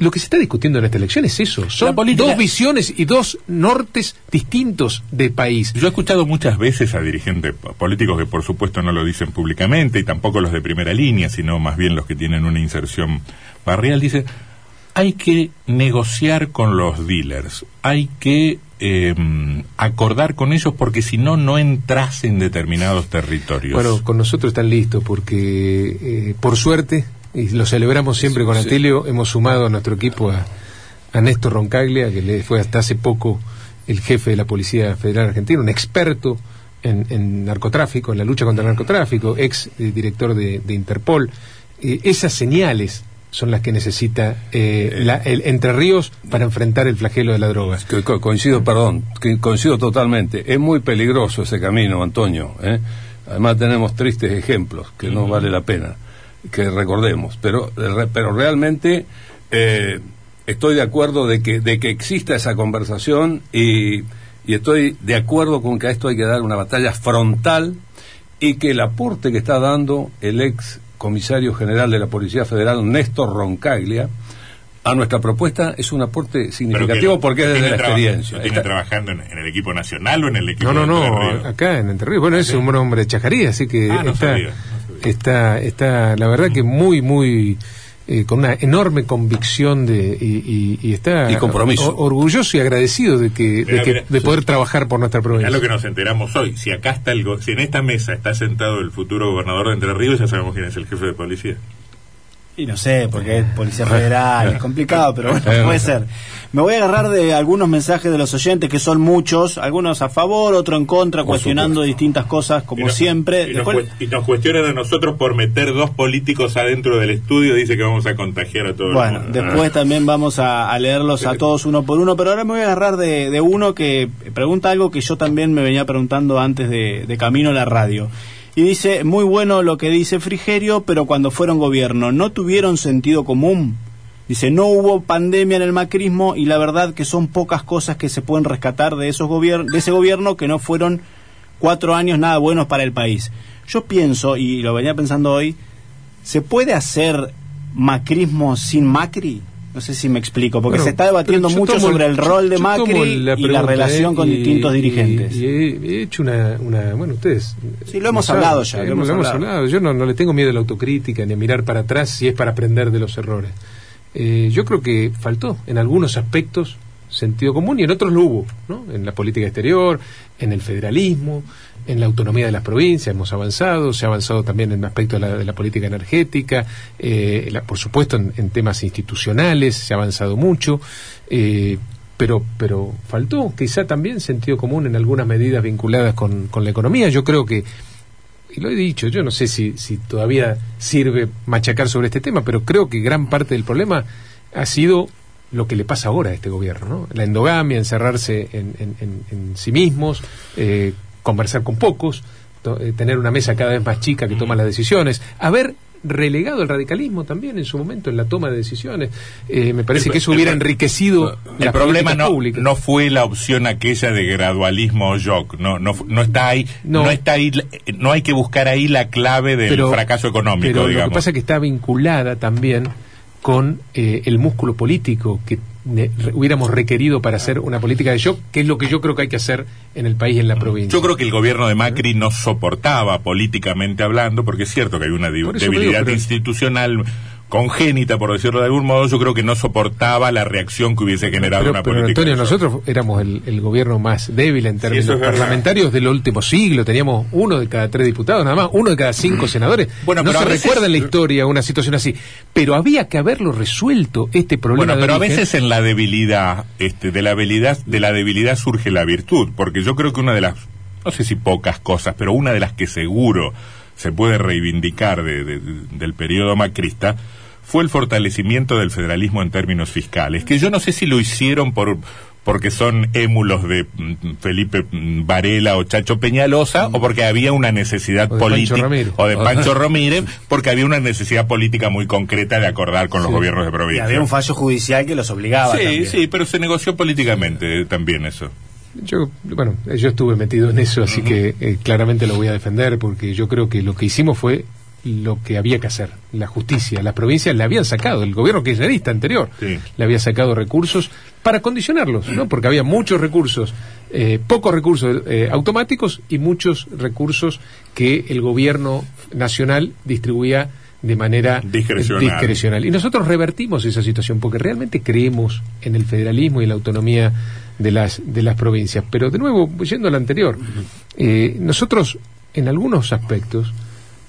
lo que se está discutiendo en esta elección es eso. Son dos visiones y dos nortes distintos del país. Yo he escuchado muchas veces a dirigentes políticos que por supuesto no lo dicen públicamente y tampoco los de primera línea, sino más bien los que tienen una inserción barrial, dice, hay que negociar con los dealers, hay que em, acordar con ellos porque si no, no entras en determinados territorios. Bueno, con nosotros están listos porque, eh, por suerte, y lo celebramos siempre con Atilio, hemos sumado a nuestro equipo a, Néstor Roncaglia, que le fue hasta hace poco el jefe de la Policía Federal Argentina, un experto en, narcotráfico, en la lucha contra el narcotráfico, ex eh, director de, Interpol. Eh, esas señales son las que necesita eh, el Entre Ríos para enfrentar el flagelo de la droga. coincido, perdón, coincido totalmente. Es muy peligroso ese camino, Antonio. Además tenemos tristes ejemplos que no vale la pena que recordemos, pero, pero realmente eh, estoy de acuerdo de que, de que exista esa conversación y, y estoy de acuerdo con que a esto hay que dar una batalla frontal y que el aporte que está dando el ex comisario general de la Policía Federal, Néstor Roncaglia, a nuestra propuesta es un aporte significativo porque es desde la experiencia. ¿Está trabajando en, el equipo nacional o en el equipo No, no, no, acá en Entre Ríos. Bueno, es un hombre de chajaría, así que ah, está, está, está, la verdad que muy, muy, eh, con una enorme convicción de, y, está y compromiso. orgulloso y agradecido de que, de, poder trabajar por nuestra provincia. Es lo que nos enteramos hoy. Si acá está el, si en esta mesa está sentado el futuro gobernador de Entre Ríos, ya sabemos quién es el jefe de policía. Y no sé, porque es Policía Federal, es complicado, pero bueno, [LAUGHS] puede ser. Me voy a agarrar de algunos mensajes de los oyentes, que son muchos, algunos a favor, otros en contra, cuestionando distintas cosas, como siempre. Y, nos cuestionan a nosotros por meter dos políticos adentro del estudio, dice que vamos a contagiar a todos. Bueno, después también vamos a, leerlos a todos uno por uno, pero ahora me voy a agarrar de, uno que pregunta algo que yo también me venía preguntando antes de, de camino a la radio. Y dice, muy bueno lo que dice Frigerio, pero cuando fueron gobierno, ¿no tuvieron sentido común? Dice, no hubo pandemia en el macrismo y la verdad que son pocas cosas que se pueden rescatar de, esos de ese gobierno que no fueron cuatro años nada buenos para el país. Yo pienso, y lo venía pensando hoy, ¿se puede hacer macrismo sin Macri? No sé si me explico, porque se está debatiendo mucho sobre el rol de Macri y la relación con distintos dirigentes. Y, he, hecho una, Bueno, ustedes... Sí, lo hemos hablado ya. Lo hemos, hablado. Yo no, le tengo miedo a la autocrítica ni a mirar para atrás si es para aprender de los errores. Eh, yo creo que faltó en algunos aspectos sentido común y en otros lo hubo, ¿no? En la política exterior, en el federalismo, en la autonomía de las provincias hemos avanzado, se ha avanzado también en aspecto de la, de la política energética, eh, por supuesto en, temas institucionales se ha avanzado mucho, eh, pero, pero faltó quizá también sentido común en algunas medidas vinculadas con, con la economía. Yo creo que, y lo he dicho, yo no sé si, si todavía sirve machacar sobre este tema, pero creo que gran parte del problema ha sido lo que le pasa ahora a este gobierno, ¿no? La endogamia, encerrarse en, en, en, sí mismos, eh, conversar con pocos, eh, tener una mesa cada vez más chica que toma las decisiones, haber relegado el radicalismo también en su momento en la toma de decisiones. Eh, me parece que eso hubiera enriquecido el problema no, no fue la opción aquella de gradualismo o shock, no, no, no está ahí, no. está ahí, no hay que buscar ahí la clave del fracaso económico. Pero lo que pasa es que está vinculada también con eh, el músculo político que hubiéramos requerido para hacer una política de shock, que es lo que yo creo que hay que hacer en el país y en la provincia. Yo creo que el gobierno de Macri no soportaba políticamente hablando, porque es cierto que hay una debilidad institucional congénita, por decirlo de algún modo, yo creo que no soportaba la reacción que hubiese generado una pero política. Antonio, nosotros éramos el, gobierno más débil en términos parlamentarios del último siglo. Teníamos uno de cada tres diputados, nada más, uno de cada cinco senadores. Bueno, no se recuerda en la historia una situación así. Pero había que haberlo resuelto este problema. Bueno, pero a veces en la debilidad, este, de la debilidad, de la debilidad surge la virtud, porque yo creo que una de las, no sé si pocas cosas, pero una de las que seguro se puede reivindicar del periodo macrista fue el fortalecimiento del federalismo en términos fiscales, que yo no sé si lo hicieron por porque son émulos de mm, Felipe mm, Varela o Chacho Peñalosa o porque había una necesidad política o de [LAUGHS] Pancho Ramírez porque había una necesidad política muy concreta de acordar con los gobiernos de provincia. Y había un fallo judicial que los obligaba. Sí, sí, pero se negoció políticamente también eso. Yo, bueno, yo estuve metido en eso, así que eh, claramente lo voy a defender porque yo creo que lo que hicimos fue lo que había que hacer. La justicia, las provincias le habían sacado, el gobierno kirchnerista anterior le había sacado recursos para condicionarlos, ¿no? Porque había muchos recursos, eh, pocos recursos eh, automáticos y muchos recursos que el gobierno nacional distribuía de manera discrecional. Y nosotros revertimos esa situación porque realmente creemos en el federalismo y la autonomía de las, de las provincias. Pero de nuevo, yendo al anterior, eh, nosotros en algunos aspectos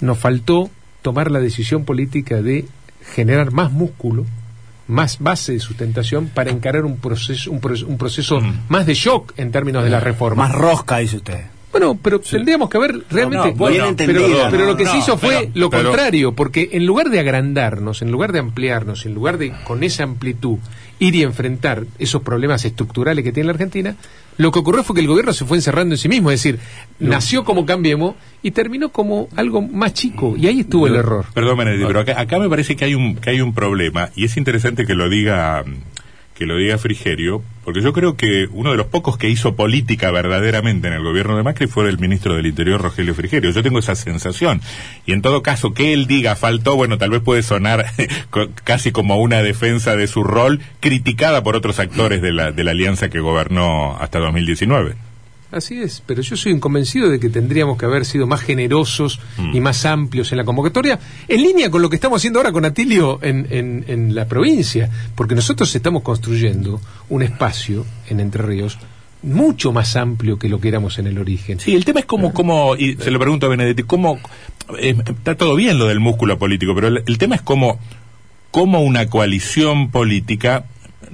nos faltó tomar la decisión política de generar más músculo, más base de sustentación para encarar un proceso, un, proceso mm. más de shock en términos de la reforma. Más rosca, dice usted. Bueno, pero tendríamos que haber realmente. pero, lo que se hizo fue lo contrario, porque en lugar de agrandarnos, en lugar de ampliarnos, en lugar de con esa amplitud ir y enfrentar esos problemas estructurales que tiene la Argentina, lo que ocurrió fue que el gobierno se fue encerrando en sí mismo, es decir, nació como Cambiemos y terminó como algo más chico, y ahí estuvo el error. Perdón, pero acá, acá, me parece que hay un que hay un problema, y es interesante que lo diga que lo diga Frigerio, porque yo creo que uno de los pocos que hizo política verdaderamente en el gobierno de Macri fue el ministro del Interior, Rogelio Frigerio. Yo tengo esa sensación. Y en todo caso, que él diga faltó, bueno, tal vez puede sonar [LAUGHS] casi como una defensa de su rol, criticada por otros actores de la, de la alianza que gobernó hasta 2019. Así es, pero yo soy convencido de que tendríamos que haber sido más generosos y mm. más amplios en la convocatoria, en línea con lo que estamos haciendo ahora con Atilio en, en, la provincia, porque nosotros estamos construyendo un espacio en Entre Ríos mucho más amplio que lo que éramos en el origen. Sí, el tema es cómo, cómo y se lo pregunto a Benedetti, cómo, eh, está todo bien lo del músculo político, pero el, el tema es cómo, cómo una coalición política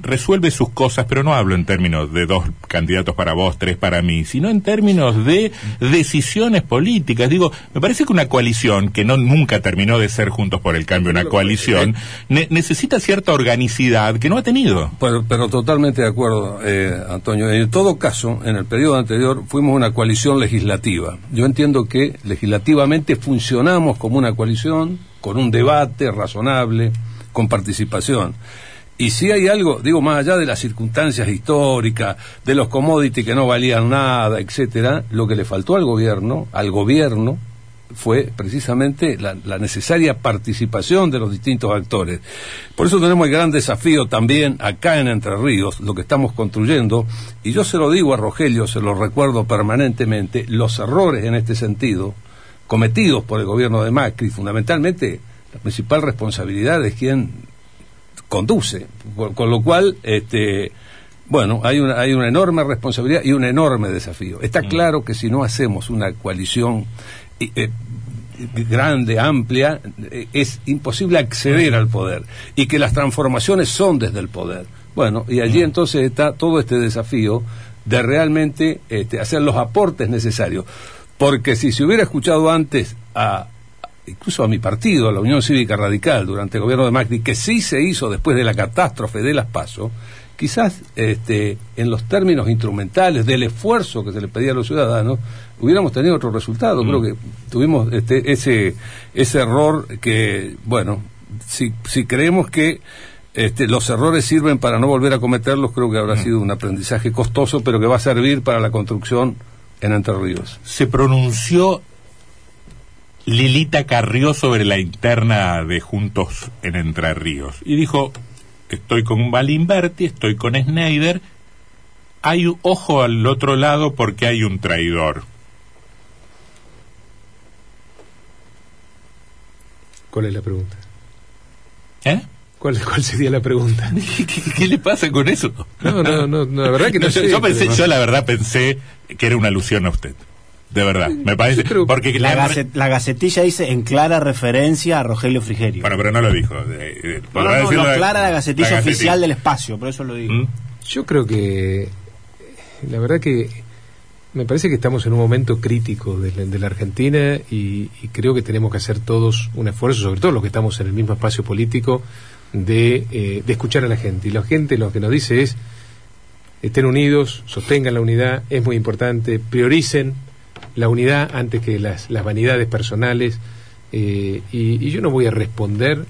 resuelve sus cosas, pero no hablo en términos de dos candidatos para vos, tres para mí, sino en términos de decisiones políticas. Digo, me parece que una coalición, que no nunca terminó de ser Juntos por el Cambio, una coalición, necesita cierta organicidad que no ha tenido. Pero, pero totalmente de acuerdo, eh, Antonio. En todo caso, en el periodo anterior fuimos una coalición legislativa. Yo entiendo que legislativamente funcionamos como una coalición, con un debate razonable, con participación Y si hay algo, digo, más allá de las circunstancias históricas, de los commodities que no valían nada, etcétera, lo que le faltó al gobierno, al gobierno, fue precisamente la, necesaria participación de los distintos actores. Por eso tenemos el gran desafío también acá en Entre Ríos, lo que estamos construyendo, y yo se lo digo a Rogelio, se lo recuerdo permanentemente, los errores en este sentido, cometidos por el gobierno de Macri, fundamentalmente la principal responsabilidad es quien conduce, con, lo cual, este, bueno, hay una, hay una enorme responsabilidad y un enorme desafío. Está mm. claro que si no hacemos una coalición eh, grande, amplia, eh, es imposible acceder al poder y que las transformaciones son desde el poder. Bueno, y allí entonces está todo este desafío de realmente este, hacer los aportes necesarios. Porque si se hubiera escuchado antes a, incluso a mi partido, a la Unión Cívica Radical, durante el gobierno de Macri, que sí se hizo después de la catástrofe de las PASO, quizás este, en los términos instrumentales del esfuerzo que se le pedía a los ciudadanos, hubiéramos tenido otro resultado. Creo mm. que tuvimos este, ese, ese error que, bueno, si, si creemos que este, los errores sirven para no volver a cometerlos, creo que habrá mm. sido un aprendizaje costoso, pero que va a servir para la construcción en Entre Ríos. Se pronunció Lilita Carrió sobre la interna de Juntos en Entre Ríos y dijo, estoy con Balimberti, estoy con Schneider, hay ojo al otro lado porque hay un traidor. ¿Cuál es la pregunta? ¿Eh? ¿Cuál, cuál sería la pregunta? [LAUGHS] ¿Qué, le pasa con eso? No, no, no, la verdad que no, [LAUGHS] sé, yo, pensé, yo la verdad pensé que era una alusión a usted. De verdad, me parece. porque la, gacetilla dice en clara referencia a Rogelio Frigerio. Bueno, pero no lo dijo. no, no, no, clara la gacetilla, oficial del espacio, por eso lo digo. ¿Mm? Yo creo que. La verdad que. Me parece que estamos en un momento crítico de la, Argentina y, creo que tenemos que hacer todos un esfuerzo, sobre todo los que estamos en el mismo espacio político, de, eh, de escuchar a la gente. Y la gente lo que nos dice es estén unidos, sostengan la unidad, es muy importante, prioricen la unidad antes que las, las vanidades personales. Eh, y, yo no voy a responder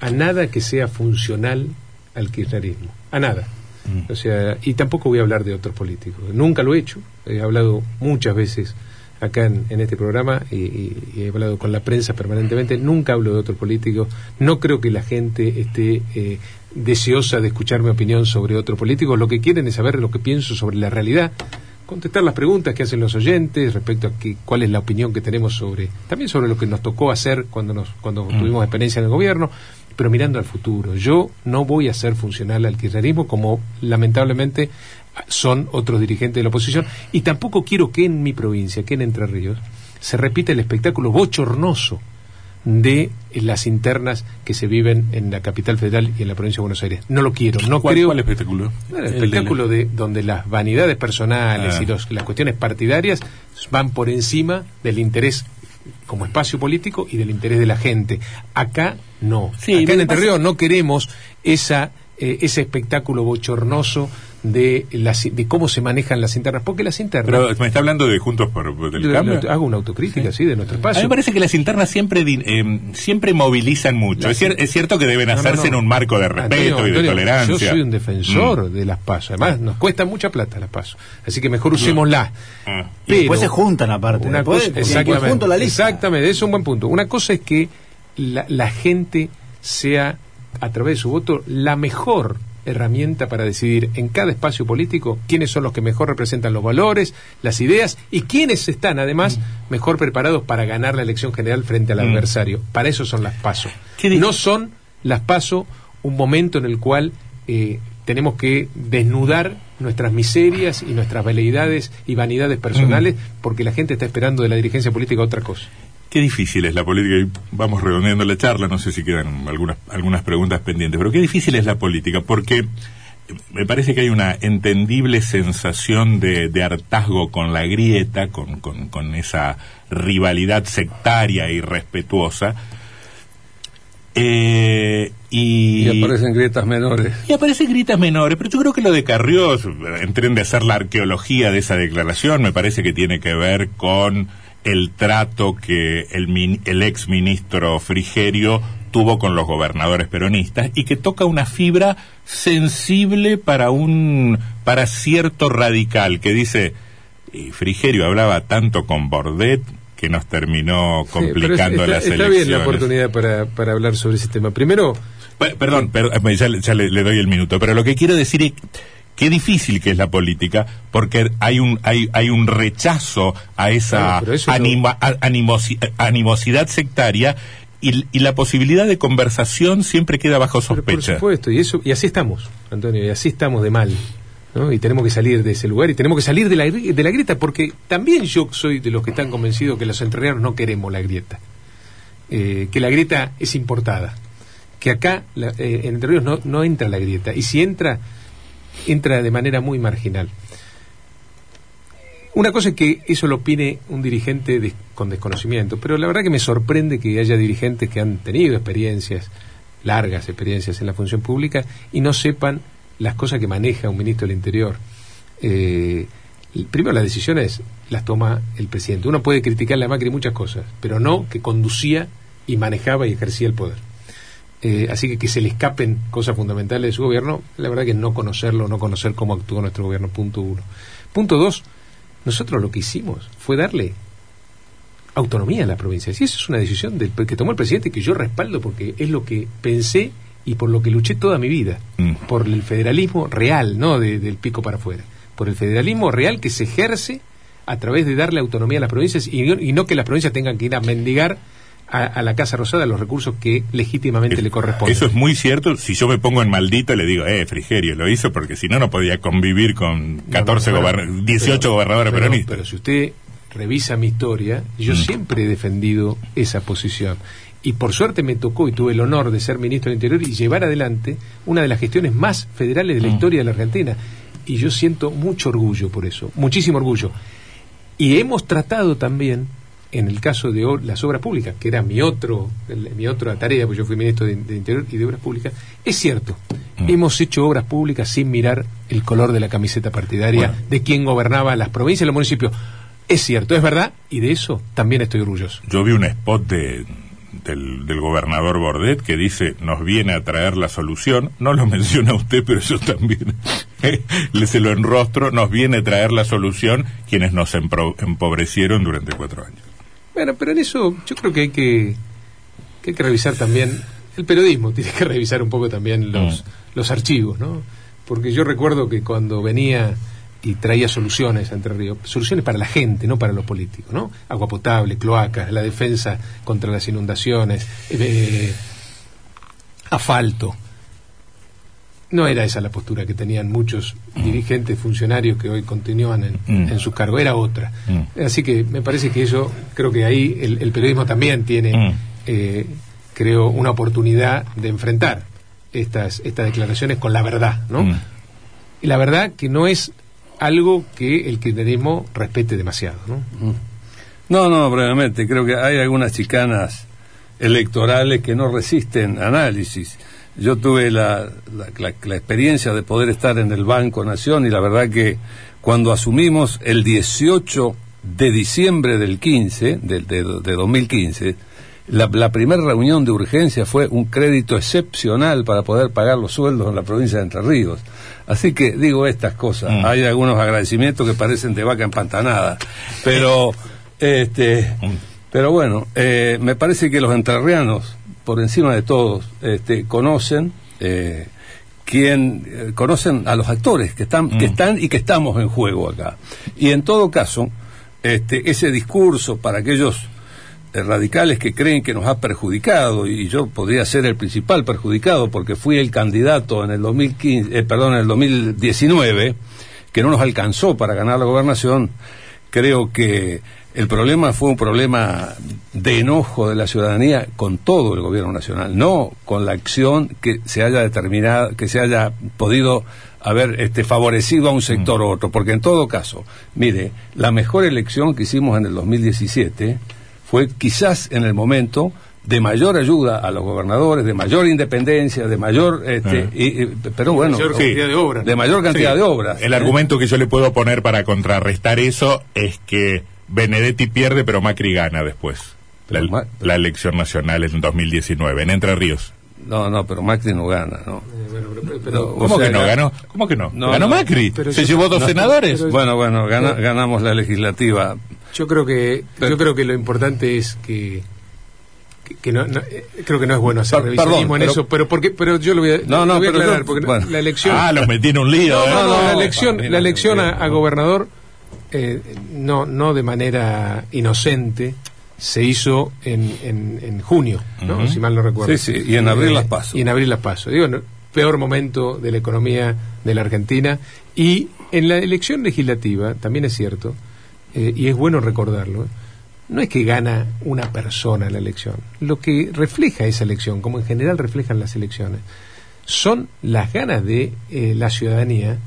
a nada que sea funcional al kirchnerismo, a nada. Mm. O sea, y tampoco voy a hablar de otros políticos. Nunca lo he hecho. He hablado muchas veces acá en, este programa y, he hablado con la prensa permanentemente. Nunca hablo de otros políticos. No creo que la gente esté eh, deseosa de escuchar mi opinión sobre otro político. Lo que quieren es saber lo que pienso sobre la realidad contestar las preguntas que hacen los oyentes respecto a cuál es la opinión que tenemos sobre también sobre lo que nos tocó hacer cuando nos cuando mm. tuvimos experiencia en el gobierno pero mirando al futuro yo no voy a ser funcional al kirchnerismo como lamentablemente son otros dirigentes de la oposición y tampoco quiero que en mi provincia que en Entre Ríos se repita el espectáculo bochornoso de las internas que se viven en la capital federal y en la provincia de Buenos Aires. No lo quiero, no ¿Cuál, creo. ¿Cuál espectáculo? el espectáculo de donde las vanidades personales ah. y las cuestiones partidarias van por encima del interés como espacio político y del interés de la gente. Acá no. Acá en Entre Ríos no queremos esa eh, ese espectáculo bochornoso de, las, de cómo se manejan las internas. Porque las internas. Pero me está hablando de Juntos por el Cambio. Hago una autocrítica, sí, de nuestro espacio. A mí me parece que las internas siempre, eh, siempre movilizan mucho. Es, cierto que deben hacerse en un marco de respeto y de tolerancia. Yo soy un defensor mm. de las pasos. Además, nos cuesta mucha plata las pasos. Así que mejor usémoslas. Ah. Pero, después se juntan aparte. Una cosa, exactamente, la lista. exactamente, es un buen punto. Una cosa es que la, la gente sea, a través de su voto, la mejor herramienta para decidir en cada espacio político quiénes son los que mejor representan los valores, las ideas y quiénes están además mm. mejor preparados para ganar la elección general frente al mm. adversario. Para eso son las pasos. No son las pasos un momento en el cual eh, tenemos que desnudar nuestras miserias y nuestras veleidades y vanidades personales mm. porque la gente está esperando de la dirigencia política otra cosa. Qué difícil es la política, y vamos redondeando la charla, no sé si quedan algunas, algunas preguntas pendientes, pero qué difícil es la política, porque me parece que hay una entendible sensación de, hartazgo con la grieta, con, con, esa rivalidad sectaria y respetuosa. Eh, y, y, aparecen grietas menores. Y aparecen grietas menores, pero yo creo que lo de Carriós, entren de hacer la arqueología de esa declaración, me parece que tiene que ver con el trato que el, el ex ministro Frigerio tuvo con los gobernadores peronistas y que toca una fibra sensible para un para cierto radical que dice y Frigerio hablaba tanto con Bordet que nos terminó complicando sí, las está, elecciones. Está bien la oportunidad para, para hablar sobre ese tema. Primero... perdón, perdón ya, ya le, le, doy el minuto, pero lo que quiero decir es qué difícil que es la política, porque hay un, hay, hay un rechazo a esa Claro, anima- animosi- animosidad sectaria y, y la posibilidad de conversación siempre queda bajo Pero por sospecha. supuesto, y eso y así estamos, Antonio, y así estamos de mal. ¿no? Y tenemos que salir de ese lugar y tenemos que salir de la, de la grieta, porque también yo soy de los que están convencidos que los entrerrianos no queremos la grieta, Eh, que la grieta es importada, que acá la- eh, en Entre Ríos no, no entra la grieta, y si entra, entra de manera muy marginal. Una cosa es que eso lo opine un dirigente con desconocimiento, pero la verdad que me sorprende que haya dirigentes que han tenido experiencias, largas experiencias en la función pública, y no sepan las cosas que maneja un ministro del Interior. Eh, primero, las decisiones las toma el presidente. Uno puede criticarle a Macri muchas cosas, pero no que conducía y manejaba y ejercía el poder. Eh, así que que se le escapen cosas fundamentales de su gobierno, la verdad que no conocerlo, no conocer cómo actuó nuestro gobierno, punto uno. Punto dos, nosotros lo que hicimos fue darle autonomía a las provincias. Y eso es una decisión del, que tomó el presidente que yo respaldo porque es lo que pensé y por lo que luché toda mi vida. Mm. Por el federalismo real, no de- del pico para afuera. Por el federalismo real que se ejerce a través de darle autonomía a las provincias y no que las provincias tengan que ir a mendigar a, a la Casa Rosada los recursos que legítimamente le corresponden. Eso es muy cierto. Si yo me pongo en maldito, le digo, eh, Frigerio lo hizo porque si no, no podía convivir con 14 No, no, goberna- bueno, 18 pero- gobernadores pero- peronistas. Pero si usted revisa mi historia, yo Mm. siempre he defendido esa posición. Y por suerte me tocó y tuve el honor de ser ministro del Interior y llevar adelante una de las gestiones más federales de la Mm. historia de la Argentina. Y yo siento mucho orgullo por eso, muchísimo orgullo. Y hemos tratado también, en el caso de las obras públicas, que era mi otro el- mi otra tarea, pues yo fui ministro de, de Interior y de Obras Públicas, es cierto, Mm. hemos hecho obras públicas sin mirar el color de la camiseta partidaria Bueno. de quién gobernaba las provincias y los municipios. Es cierto, es verdad, y de eso también estoy orgulloso. Yo vi un spot de, del, del gobernador Bordet que dice, nos viene a traer la solución. No lo [LAUGHS] menciona usted, pero yo también [LAUGHS] le se lo enrostro. Nos viene a traer la solución quienes nos empobrecieron durante cuatro años. Bueno, pero en eso yo creo que hay que, que hay que revisar también el periodismo, [LAUGHS] tiene que revisar un poco también los, Mm. los archivos, ¿no? Porque yo recuerdo que cuando venía y traía soluciones a Entre Ríos, soluciones para la gente, no para los políticos, ¿no? Agua potable, cloacas, la defensa contra las inundaciones, eh, asfalto. No era esa la postura que tenían muchos dirigentes, funcionarios que hoy continúan en, Mm. en su cargo, era otra. Mm. Así que me parece que eso, creo que ahí el, el periodismo también tiene, Mm. eh, creo, una oportunidad de enfrentar estas, estas declaraciones con la verdad, ¿no? Mm. Y la verdad que no es algo que el kirchnerismo respete demasiado, ¿no? No, no, brevemente. Creo que hay algunas chicanas electorales que no resisten análisis. Yo tuve la, la- la- la experiencia de poder estar en el Banco Nación y la verdad que cuando asumimos el 18 de diciembre del 15, de, de, de 2015, la, la primera reunión de urgencia fue un crédito excepcional para poder pagar los sueldos en la provincia de Entre Ríos. Así que digo estas cosas. Mm. Hay algunos agradecimientos que parecen de vaca empantanada, pero este, pero bueno, eh, me parece que los entrerrianos, por encima de todos, este, conocen eh, quién eh, conocen a los actores que están que Mm. están y que estamos en juego acá. Y en todo caso, este, ese discurso para aquellos eh, radicales que creen que nos ha perjudicado y yo podría ser el principal perjudicado porque fui el candidato en el 2015, eh, perdón, en el 2019 que no nos alcanzó para ganar la gobernación, creo que el problema fue un problema de enojo de la ciudadanía con todo el gobierno nacional, no con la acción que se haya determinado, que se haya podido haber este, favorecido a un sector u otro, porque en todo caso, mire, la mejor elección que hicimos en el 2017 fue quizás en el momento de mayor ayuda a los gobernadores, de mayor independencia, de mayor, este, Ah. y- y- pero bueno, mayor sí, cantidad de obras, ¿no? de mayor cantidad Sí. de obras. El ¿eh? argumento que yo le puedo poner para contrarrestar eso es que Benedetti pierde, pero Macri gana después. la, elección nacional en 2019, en Entre Ríos. No, no, pero Macri no gana, ¿no? ¿Cómo que no ganó? ¿Cómo que no? ganó Macri. Se llevó dos senadores. bueno, bueno, ganamos la legislativa. Yo creo que yo creo que lo importante es que que, no, eh, creo que no es bueno hacer revisionismo en eso, pero porque pero yo lo voy a, no, no, aclarar porque la elección Ah, los metí en un lío. No, no, la elección la elección a, gobernador eh, no no de manera inocente se hizo en, en, junio, ¿no? si mal no recuerdo. Sí, sí, y en abril las paso. Y en abril las paso. Digo, peor momento de la economía de la Argentina. Y en la elección legislativa, también es cierto, eh, y es bueno recordarlo, no es que gana una persona la elección. Lo que refleja esa elección, como en general reflejan las elecciones, son las ganas de eh, la ciudadanía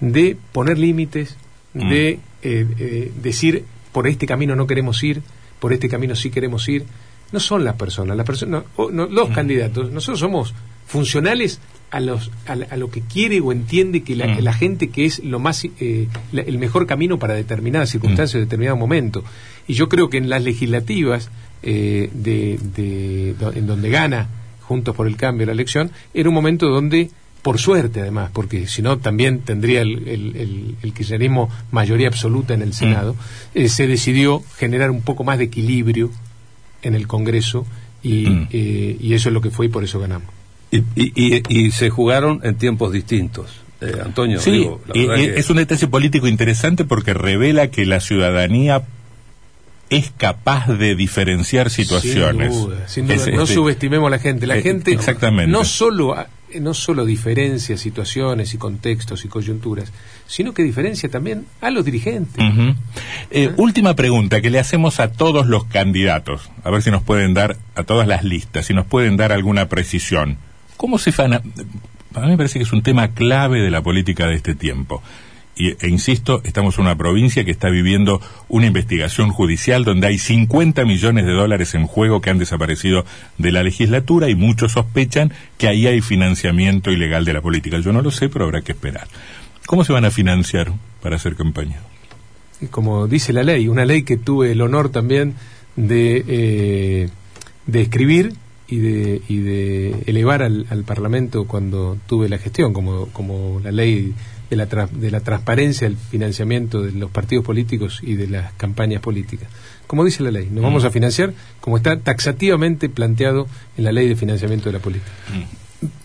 de poner límites, mm. de eh, decir por este camino no queremos ir, por este camino sí queremos ir. No son las personas, las personas, los candidatos. Nosotros somos funcionales a, los, a, lo que quiere o entiende que la, gente que es lo más eh, el mejor camino para determinadas circunstancias o determinado momento. Y yo creo que en las legislativas eh, de, de, en donde gana Juntos por el Cambio la elección, era un momento donde por suerte además, porque si no también tendría el, el, el, kirchnerismo mayoría absoluta en el Senado, mm. eh, se decidió generar un poco más de equilibrio en el Congreso y, mm. eh, y eso es lo que fue y por eso ganamos. Y, y, y se jugaron en tiempos distintos. Eh, Antonio, sí, es un detalle político interesante porque revela que la ciudadanía es capaz de diferenciar situaciones. Sin duda, no este, subestimemos a la gente. La gente exactamente. no solo eh, no solo diferencia situaciones y contextos y coyunturas, sino que diferencia también a los dirigentes. Eh, última pregunta que le hacemos a todos los candidatos, a ver si nos pueden dar, a todas las listas, si nos pueden dar alguna precisión. ¿Cómo se fan? Para mí me parece que es un tema clave de la política de este tiempo y, e insisto, estamos en una provincia que está viviendo una investigación judicial donde hay 50 millones de dólares en juego que han desaparecido de la legislatura y muchos sospechan que ahí hay financiamiento ilegal de la política. Yo no lo sé, pero habrá que esperar. ¿Cómo se van a financiar para hacer campaña? Como dice la ley, una ley que tuve el honor también de, eh, de escribir y de, y de elevar al, al, Parlamento cuando tuve la gestión, como, como la ley de la, de la transparencia del financiamiento de los partidos políticos y de las campañas políticas. Como dice la ley, nos vamos a financiar como está taxativamente planteado en la ley de financiamiento de la política.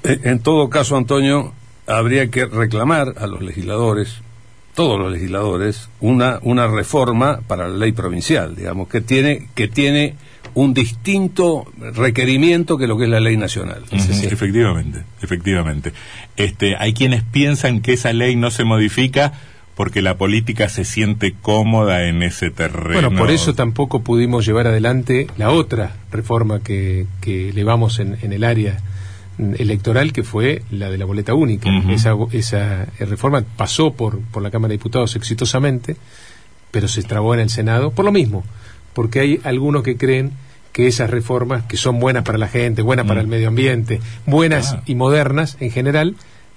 En todo caso, Antonio, habría que reclamar a los legisladores, todos los legisladores, una, una reforma para la ley provincial, digamos, que tiene, que tiene un distinto requerimiento que lo que es la ley nacional. Efectivamente, efectivamente. Este, hay quienes piensan que esa ley no se modifica porque la política se siente cómoda en ese terreno. Bueno, por eso tampoco pudimos llevar adelante la otra reforma que, que elevamos en, en el área electoral que fue la de la boleta única. esa, esa reforma pasó por, por la Cámara de Diputados exitosamente, pero se trabó en el Senado por lo mismo, porque hay algunos que creen que esas reformas, que son buenas para la gente, buenas para el mm. medio ambiente, buenas y modernas en general,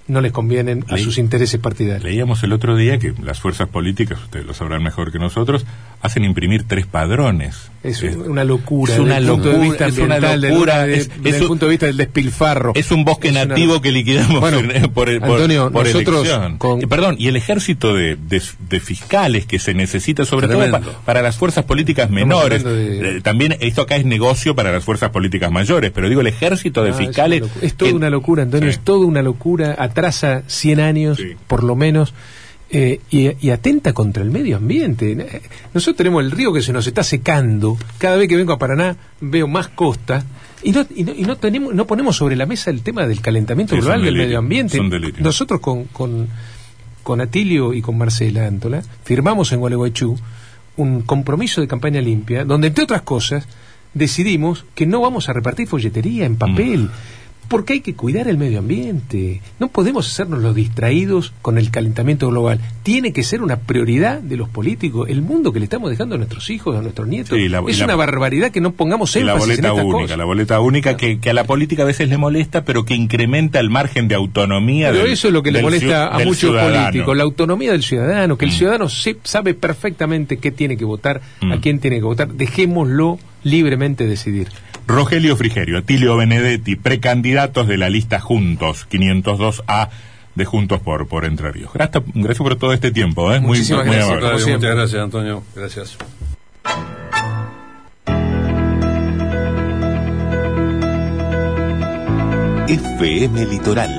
no les convienen a sus intereses partidarios. Leíamos el otro día que las fuerzas políticas, ustedes lo sabrán mejor que nosotros, hacen imprimir tres padrones. Es, una locura. Es una locura. es una locura. desde el punto de vista del despilfarro. Es un bosque nativo que liquidamos por, Antonio, nosotros perdón, y el ejército de, fiscales que se necesita, sobre todo para las fuerzas políticas menores. Eh, también esto acá es negocio para las fuerzas políticas mayores, pero digo, el ejército de ah, fiscales. Es, toda una locura, Antonio, es toda una locura. Atrasa 100 años, por lo menos. Eh, y, atenta contra el medio ambiente. Nosotros tenemos el río que se nos está secando. Cada vez que vengo a Paraná veo más costa. Y no, y no, tenemos, no ponemos sobre la mesa el tema del calentamiento global del medio ambiente. Nosotros con, con, con, Atilio y con Marcela Antola firmamos en Gualeguaychú un compromiso de campaña limpia donde, entre otras cosas, decidimos que no vamos a repartir folletería en papel. Mm porque hay que cuidar el medio ambiente. No podemos hacernos los distraídos con el calentamiento global. Tiene que ser una prioridad de los políticos. El mundo que le estamos dejando a nuestros hijos, a nuestros nietos, es una barbaridad que no pongamos énfasis la boleta en única, La boleta única que, a la política a veces le molesta, pero que incrementa el margen de autonomía. Pero eso es lo que le molesta a muchos políticos, la autonomía del ciudadano, que el mm. ciudadano sabe perfectamente qué tiene que votar, a mm. quién tiene que votar. Dejémoslo libremente decidir. Rogelio Frigerio, Tilio Benedetti, precandidatos de la lista Juntos, 502A de Juntos por, por Entre Ríos. Gracias, gracias por todo este tiempo, ¿eh? Muy, muy gracias. Muchas gracias, Antonio. Gracias. FM Litoral